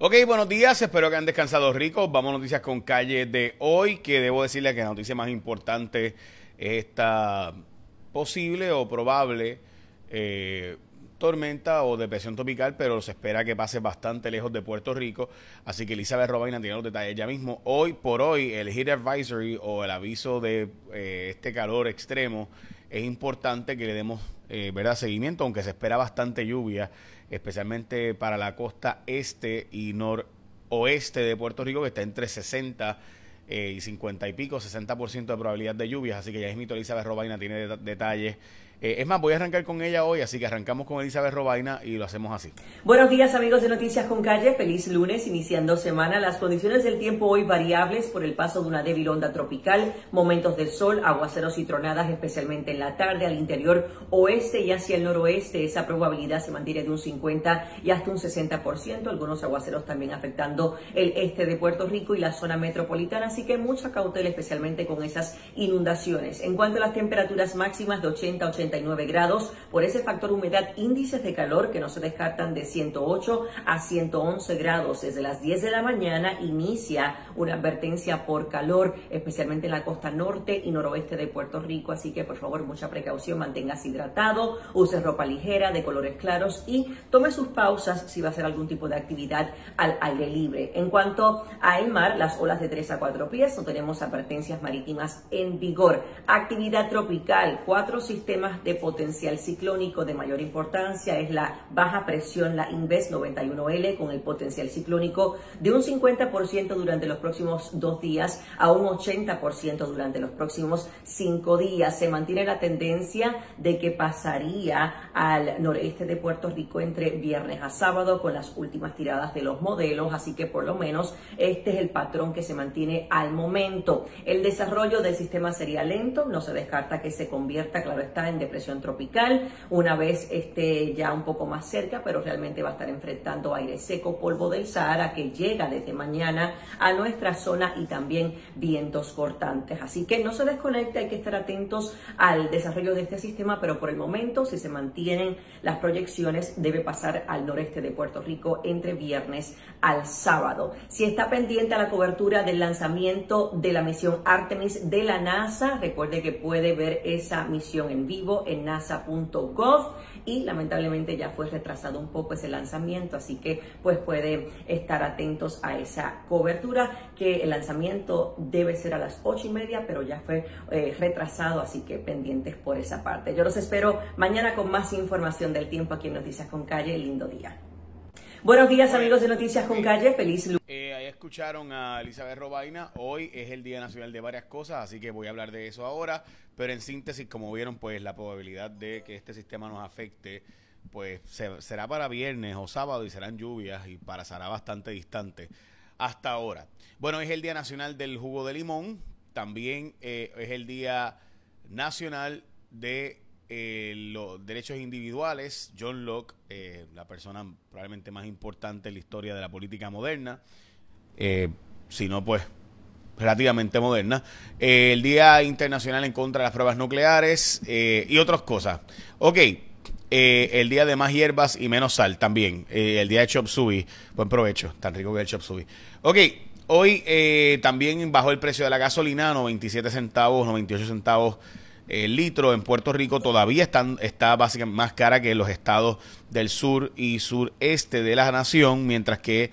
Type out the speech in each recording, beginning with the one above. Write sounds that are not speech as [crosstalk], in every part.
Ok, buenos días, espero que han descansado ricos. Vamos a noticias con calle de hoy, que debo decirle que la noticia más importante es esta posible o probable eh, tormenta o depresión tropical, pero se espera que pase bastante lejos de Puerto Rico. Así que Elizabeth Robaina tiene los detalles ya mismo. Hoy por hoy, el Heat Advisory o el aviso de eh, este calor extremo es importante que le demos eh, ¿verdad? seguimiento, aunque se espera bastante lluvia, especialmente para la costa este y noroeste de Puerto Rico, que está entre 60 eh, y 50 y pico, 60% de probabilidad de lluvias. Así que ya es mito Elizabeth Robaina, tiene detalles eh, es más, voy a arrancar con ella hoy, así que arrancamos con Elizabeth Robaina y lo hacemos así. Buenos días amigos de Noticias con Calle, feliz lunes, iniciando semana. Las condiciones del tiempo hoy variables por el paso de una débil onda tropical, momentos de sol, aguaceros y tronadas, especialmente en la tarde al interior oeste y hacia el noroeste. Esa probabilidad se mantiene de un 50 y hasta un 60%, algunos aguaceros también afectando el este de Puerto Rico y la zona metropolitana, así que mucha cautela especialmente con esas inundaciones. En cuanto a las temperaturas máximas de 80 a 80 grados por ese factor humedad, índices de calor que no se descartan de 108 a 111 grados. Desde las 10 de la mañana inicia una advertencia por calor, especialmente en la costa norte y noroeste de Puerto Rico. Así que por favor mucha precaución, manténgase hidratado, use ropa ligera de colores claros y tome sus pausas si va a hacer algún tipo de actividad al aire libre. En cuanto al mar, las olas de 3 a 4 pies, no tenemos advertencias marítimas en vigor. Actividad tropical, cuatro sistemas de potencial ciclónico de mayor importancia es la baja presión, la Inves 91L, con el potencial ciclónico de un 50% durante los próximos dos días a un 80% durante los próximos cinco días. Se mantiene la tendencia de que pasaría al noreste de Puerto Rico entre viernes a sábado con las últimas tiradas de los modelos, así que por lo menos este es el patrón que se mantiene al momento. El desarrollo del sistema sería lento, no se descarta que se convierta, claro está, en depresión tropical, una vez esté ya un poco más cerca, pero realmente va a estar enfrentando aire seco, polvo del Sahara, que llega desde mañana a nuestra zona y también vientos cortantes. Así que no se desconecte, hay que estar atentos al desarrollo de este sistema, pero por el momento, si se mantienen las proyecciones, debe pasar al noreste de Puerto Rico entre viernes al sábado. Si está pendiente a la cobertura del lanzamiento de la misión Artemis de la NASA, recuerde que puede ver esa misión en vivo en nasa.gov y lamentablemente ya fue retrasado un poco ese lanzamiento, así que pues puede estar atentos a esa cobertura que el lanzamiento debe ser a las ocho y media, pero ya fue eh, retrasado, así que pendientes por esa parte. Yo los espero mañana con más información del tiempo aquí en Noticias con Calle. Lindo día. Buenos días amigos de Noticias con Calle, feliz lunes. Escucharon a Elizabeth Robaina, hoy es el Día Nacional de varias cosas, así que voy a hablar de eso ahora, pero en síntesis, como vieron, pues la probabilidad de que este sistema nos afecte, pues será para viernes o sábado y serán lluvias y pasará bastante distante hasta ahora. Bueno, es el Día Nacional del Jugo de Limón, también eh, es el Día Nacional de eh, los derechos individuales, John Locke, eh, la persona probablemente más importante en la historia de la política moderna, eh, si no pues relativamente moderna, el Día Internacional en contra de las pruebas nucleares y otras cosas. Ok, el Día de más hierbas y menos sal también, el Día de Chop Suey, buen provecho, tan rico que el Chop Suey. Ok, hoy también bajó el precio de la gasolina, 97 centavos, 98 centavos el litro en Puerto Rico todavía están, está básicamente más cara que los estados del sur y sureste de la nación, mientras que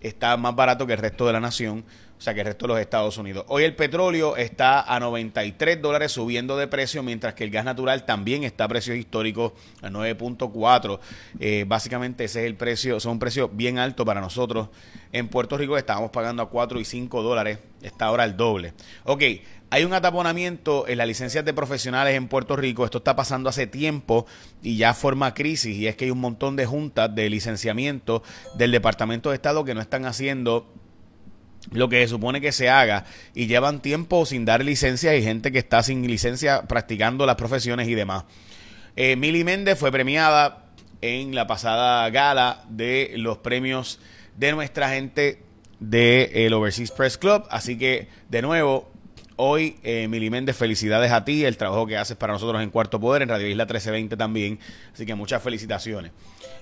está más barato que el resto de la nación, o sea que el resto de los Estados Unidos. Hoy el petróleo está a 93 dólares subiendo de precio, mientras que el gas natural también está a precios históricos a 9.4. Eh, básicamente ese es el precio, son un precio bien alto para nosotros. En Puerto Rico estábamos pagando a 4 y 5 dólares, está ahora el doble. Ok, hay un ataponamiento en las licencias de profesionales en Puerto Rico. Esto está pasando hace tiempo y ya forma crisis. Y es que hay un montón de juntas de licenciamiento del Departamento de Estado que no están haciendo lo que se supone que se haga y llevan tiempo sin dar licencia y gente que está sin licencia practicando las profesiones y demás. Eh, Mili Méndez fue premiada en la pasada gala de los premios de nuestra gente del Overseas Press Club. Así que, de nuevo, Hoy, eh, Mili Méndez, felicidades a ti, el trabajo que haces para nosotros en Cuarto Poder, en Radio Isla 1320 también. Así que muchas felicitaciones.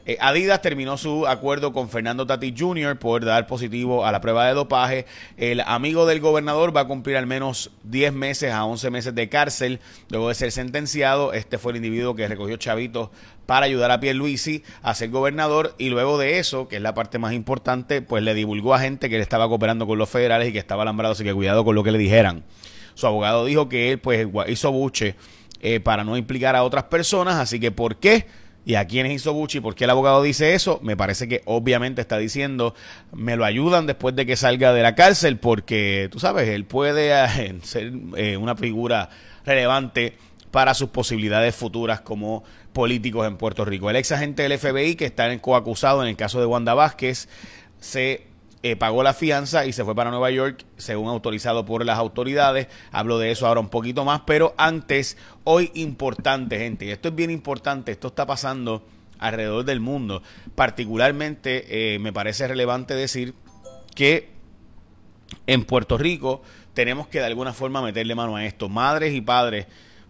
Eh, Adidas terminó su acuerdo con Fernando Tati Jr. por dar positivo a la prueba de dopaje. El amigo del gobernador va a cumplir al menos 10 meses a 11 meses de cárcel luego de ser sentenciado. Este fue el individuo que recogió chavitos para ayudar a Pierluisi a ser gobernador y luego de eso, que es la parte más importante, pues le divulgó a gente que le estaba cooperando con los federales y que estaba alambrado, así que cuidado con lo que le dijeran. Su abogado dijo que él pues hizo buche eh, para no implicar a otras personas, así que ¿por qué? ¿Y a quiénes hizo buche? ¿Y por qué el abogado dice eso? Me parece que obviamente está diciendo, me lo ayudan después de que salga de la cárcel, porque tú sabes, él puede eh, [laughs] ser eh, una figura relevante para sus posibilidades futuras como políticos en Puerto Rico. El ex agente del FBI que está en coacusado en el caso de Wanda Vázquez se eh, pagó la fianza y se fue para Nueva York según autorizado por las autoridades. Hablo de eso ahora un poquito más, pero antes, hoy importante gente, y esto es bien importante, esto está pasando alrededor del mundo. Particularmente eh, me parece relevante decir que en Puerto Rico tenemos que de alguna forma meterle mano a esto. Madres y padres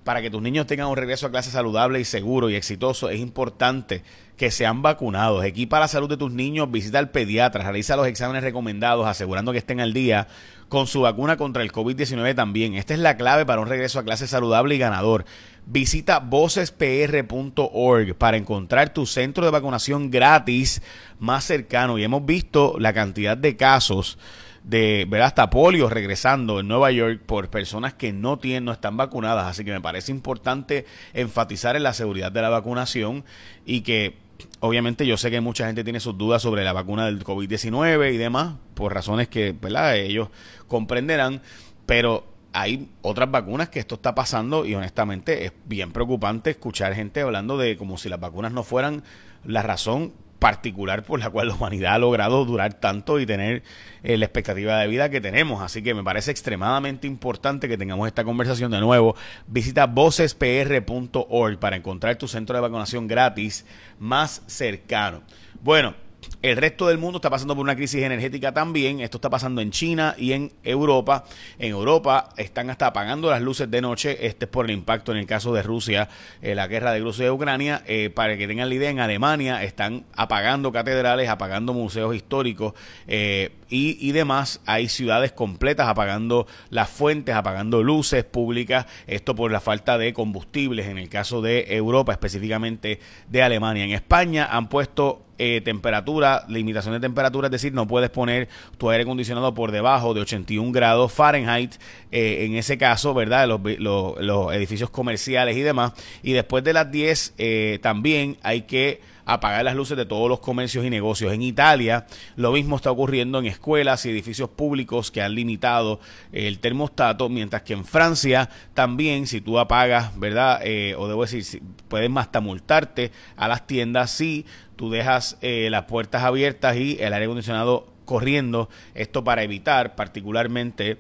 para que tus niños tengan un regreso a clase saludable y seguro y exitoso, es importante que sean vacunados. Equipa la salud de tus niños, visita al pediatra, realiza los exámenes recomendados, asegurando que estén al día con su vacuna contra el COVID-19 también. Esta es la clave para un regreso a clase saludable y ganador. Visita vocespr.org para encontrar tu centro de vacunación gratis más cercano. Y hemos visto la cantidad de casos de ver hasta polio regresando en Nueva York por personas que no tienen, no están vacunadas. Así que me parece importante enfatizar en la seguridad de la vacunación y que obviamente yo sé que mucha gente tiene sus dudas sobre la vacuna del COVID-19 y demás, por razones que ¿verdad? ellos comprenderán, pero hay otras vacunas que esto está pasando y honestamente es bien preocupante escuchar gente hablando de como si las vacunas no fueran la razón particular por la cual la humanidad ha logrado durar tanto y tener eh, la expectativa de vida que tenemos. Así que me parece extremadamente importante que tengamos esta conversación de nuevo. Visita vocespr.org para encontrar tu centro de vacunación gratis más cercano. Bueno, el resto del mundo está pasando por una crisis energética también. Esto está pasando en China y en Europa. En Europa están hasta apagando las luces de noche. Este es por el impacto en el caso de Rusia, eh, la guerra de Rusia y Ucrania. Eh, para que tengan la idea, en Alemania están apagando catedrales, apagando museos históricos eh, y, y demás. Hay ciudades completas apagando las fuentes, apagando luces públicas. Esto por la falta de combustibles en el caso de Europa, específicamente de Alemania. En España han puesto eh, temperatura, limitación de temperatura, es decir, no puedes poner tu aire acondicionado por debajo de 81 grados Fahrenheit, eh, en ese caso, ¿verdad? Los, los, edificios comerciales y demás. Y después de las 10 eh, también hay que apagar las luces de todos los comercios y negocios. En Italia lo mismo está ocurriendo en escuelas y edificios públicos que han limitado el termostato, mientras que en Francia también si tú apagas, ¿verdad? o debo decir, si, pueden hasta multarte a las tiendas si tú dejas eh, las puertas abiertas y el aire acondicionado corriendo, esto para evitar particularmente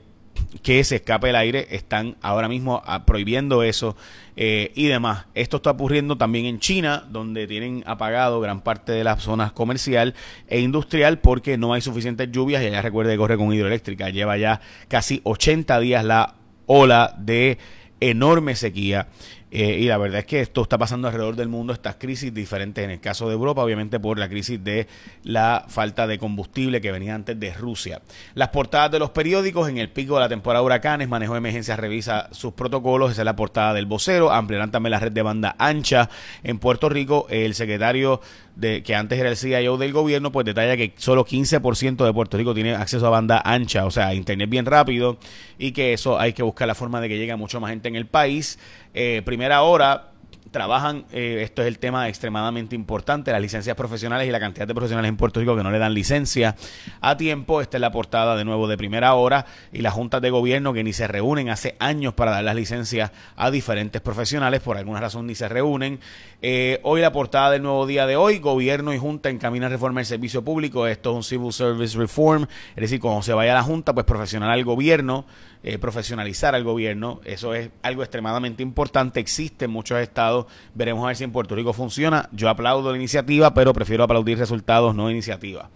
que se escape el aire, están ahora mismo ah, prohibiendo eso eh, y demás. Esto está ocurriendo también en China, donde tienen apagado gran parte de las zonas comercial e industrial porque no hay suficientes lluvias y allá recuerde que corre con hidroeléctrica. Lleva ya casi 80 días la ola de enorme sequía eh, y la verdad es que esto está pasando alrededor del mundo, estas crisis diferentes en el caso de Europa, obviamente por la crisis de la falta de combustible que venía antes de Rusia. Las portadas de los periódicos en el pico de la temporada de huracanes, manejo de emergencias revisa sus protocolos, esa es la portada del vocero, ampliarán también la red de banda ancha en Puerto Rico, el secretario de que antes era el CIO del gobierno, pues detalla que solo 15% de Puerto Rico tiene acceso a banda ancha, o sea, internet bien rápido y que eso hay que buscar la forma de que llegue a mucha más gente en el país. Eh, primera hora, trabajan, eh, esto es el tema extremadamente importante, las licencias profesionales y la cantidad de profesionales en Puerto Rico que no le dan licencia a tiempo. Esta es la portada de nuevo de primera hora y las juntas de gobierno que ni se reúnen hace años para dar las licencias a diferentes profesionales, por alguna razón ni se reúnen. Eh, hoy la portada del nuevo día de hoy, gobierno y junta encaminan reforma del servicio público, esto es un Civil Service Reform, es decir, cuando se vaya a la junta, pues profesional al gobierno eh, profesionalizar al gobierno. Eso es algo extremadamente importante. Existe en muchos estados. Veremos a ver si en Puerto Rico funciona. Yo aplaudo la iniciativa, pero prefiero aplaudir resultados, no iniciativas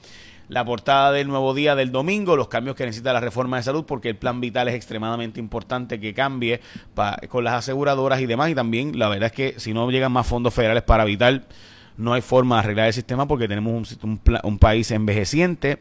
la portada del nuevo día del domingo, los cambios que necesita la reforma de salud, porque el plan vital es extremadamente importante que cambie con las aseguradoras y demás. Y también la verdad es que si no llegan más fondos federales para vital, no hay forma de arreglar el sistema porque tenemos un, un país envejeciente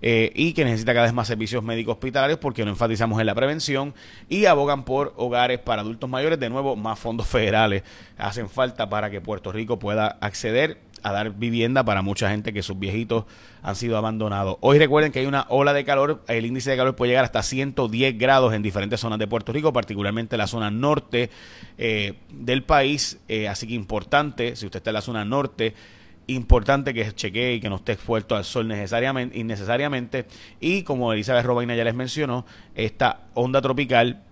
eh, y que necesita cada vez más servicios médicos hospitalarios porque no enfatizamos en la prevención y abogan por hogares para adultos mayores. De nuevo, más fondos federales hacen falta para que Puerto Rico pueda acceder a dar vivienda para mucha gente que sus viejitos han sido abandonados. Hoy recuerden que hay una ola de calor, el índice de calor puede llegar hasta 110 grados en diferentes zonas de Puerto Rico, particularmente la zona norte eh, del país, eh, así que importante, si usted está en la zona norte, importante que chequee y que no esté expuesto al sol necesariamente, innecesariamente. Y como Elizabeth Robaina ya les mencionó, esta onda tropical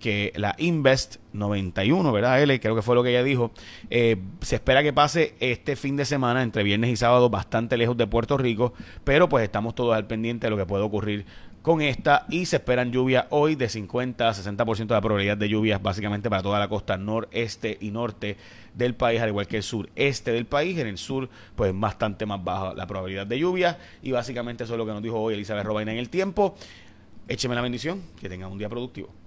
que la Invest 91, ¿verdad? L, creo que fue lo que ella dijo. Eh, se espera que pase este fin de semana, entre viernes y sábado, bastante lejos de Puerto Rico, pero pues estamos todos al pendiente de lo que puede ocurrir con esta y se esperan lluvias hoy de 50 a 60% de la probabilidad de lluvias básicamente para toda la costa noreste y norte del país, al igual que el sureste del país. En el sur, pues bastante más baja la probabilidad de lluvia y básicamente eso es lo que nos dijo hoy Elizabeth Robaina en el tiempo. Écheme la bendición, que tengan un día productivo.